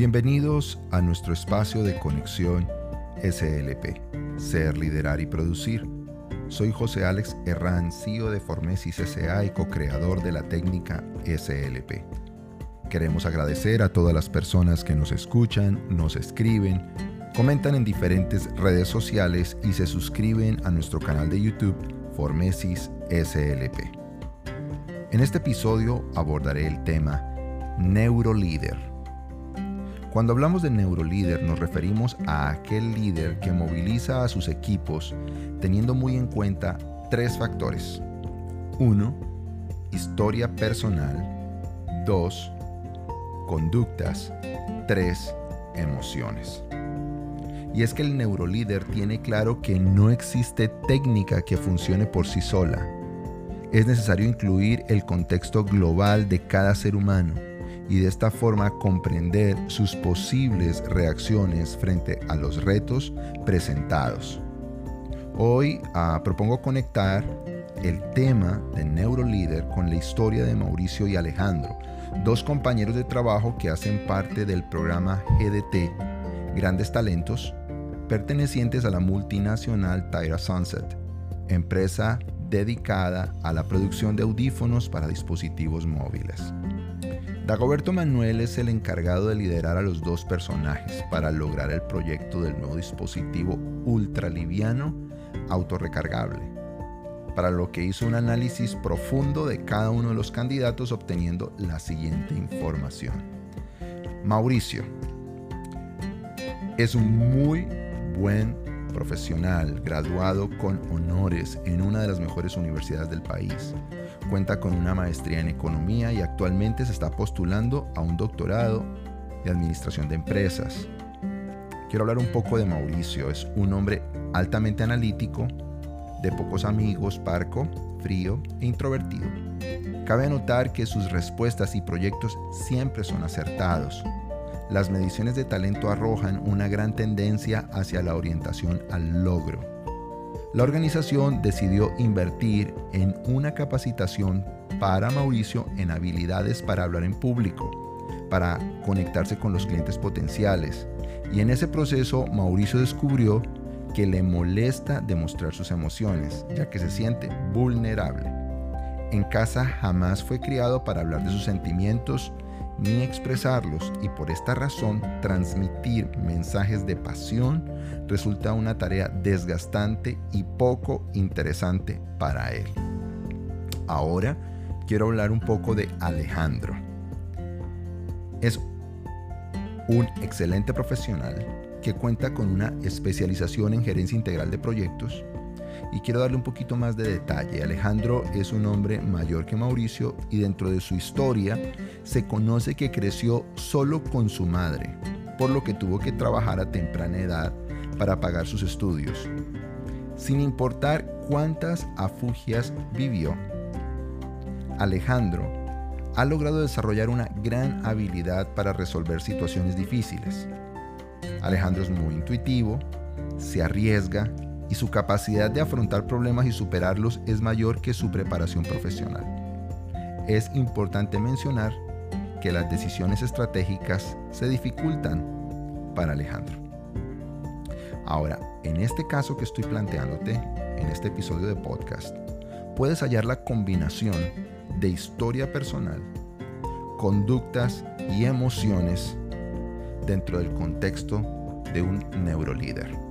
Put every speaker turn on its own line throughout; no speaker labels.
Bienvenidos a nuestro espacio de conexión SLP, Ser, Liderar y Producir. Soy José Alex Herrán, CEO de Formesis SA y co-creador de la técnica SLP. Queremos agradecer a todas las personas que nos escuchan, nos escriben, comentan en diferentes redes sociales y se suscriben a nuestro canal de YouTube Formesis SLP. En este episodio abordaré el tema Neurolíder cuando hablamos de neurolíder nos referimos a aquel líder que moviliza a sus equipos teniendo muy en cuenta tres factores. 1. Historia personal. 2. Conductas. 3. Emociones. Y es que el neurolíder tiene claro que no existe técnica que funcione por sí sola. Es necesario incluir el contexto global de cada ser humano y de esta forma comprender sus posibles reacciones frente a los retos presentados. Hoy ah, propongo conectar el tema de Neurolíder con la historia de Mauricio y Alejandro, dos compañeros de trabajo que hacen parte del programa GDT, Grandes Talentos, pertenecientes a la multinacional Tyra Sunset, empresa dedicada a la producción de audífonos para dispositivos móviles. Dagoberto Manuel es el encargado de liderar a los dos personajes para lograr el proyecto del nuevo dispositivo ultraliviano autorrecargable, para lo que hizo un análisis profundo de cada uno de los candidatos obteniendo la siguiente información. Mauricio es un muy buen profesional, graduado con honores en una de las mejores universidades del país Cuenta con una maestría en economía y actualmente se está postulando a un doctorado de administración de empresas. Quiero hablar un poco de Mauricio. Es un hombre altamente analítico, de pocos amigos, parco, frío e introvertido. Cabe notar que sus respuestas y proyectos siempre son acertados. Las mediciones de talento arrojan una gran tendencia hacia la orientación al logro la organización decidió invertir en una capacitación para Mauricio en habilidades para hablar en público, para conectarse con los clientes potenciales. Y en ese proceso Mauricio descubrió que le molesta demostrar sus emociones, ya que se siente vulnerable. En casa jamás fue criado para hablar de sus sentimientos ni expresarlos y por esta razón transmitir mensajes de pasión resulta una tarea desgastante y poco interesante para él. Ahora quiero hablar un poco de Alejandro. Es un excelente profesional que cuenta con una especialización en gerencia integral de proyectos y quiero darle un poquito más de detalle. Alejandro es un hombre mayor que Mauricio y dentro de su historia se conoce que creció solo con su madre, por lo que tuvo que trabajar a temprana edad para pagar sus estudios, sin importar cuántas afugias vivió. Alejandro ha logrado desarrollar una gran habilidad para resolver situaciones difíciles. Alejandro es muy intuitivo, se arriesga y su capacidad de afrontar problemas y superarlos es mayor que su preparación profesional. Es importante mencionar que las decisiones estratégicas se dificultan para Alejandro. Ahora, en este caso que estoy planteándote, en este episodio de podcast, puedes hallar la combinación de historia personal, conductas y emociones dentro del contexto de un neurolíder.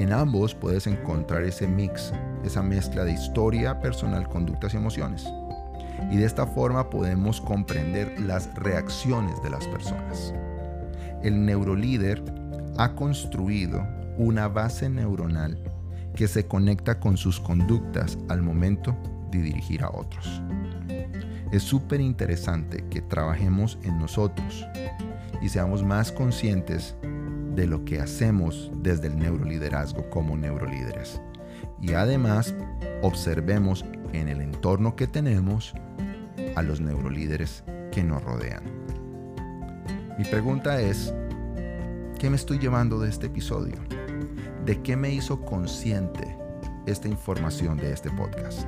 En ambos puedes encontrar ese mix, esa mezcla de historia, personal, conductas y emociones. Y de esta forma podemos comprender las reacciones de las personas. El neurolíder ha construido una base neuronal que se conecta con sus conductas al momento de dirigir a otros. Es súper interesante que trabajemos en nosotros y seamos más conscientes de lo que hacemos desde el neuroliderazgo como neurolíderes. Y además observemos en el entorno que tenemos a los neurolíderes que nos rodean. Mi pregunta es, ¿qué me estoy llevando de este episodio? ¿De qué me hizo consciente esta información de este podcast?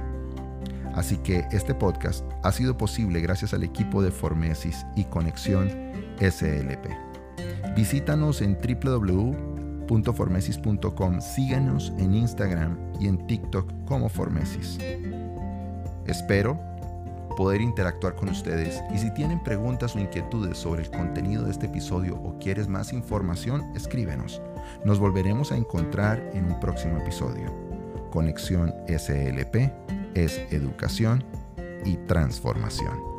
Así que este podcast ha sido posible gracias al equipo de Formesis y Conexión SLP. Visítanos en www.formesis.com, síganos en Instagram y en TikTok como Formesis. Espero poder interactuar con ustedes y si tienen preguntas o inquietudes sobre el contenido de este episodio o quieres más información, escríbenos. Nos volveremos a encontrar en un próximo episodio. Conexión SLP es educación y transformación.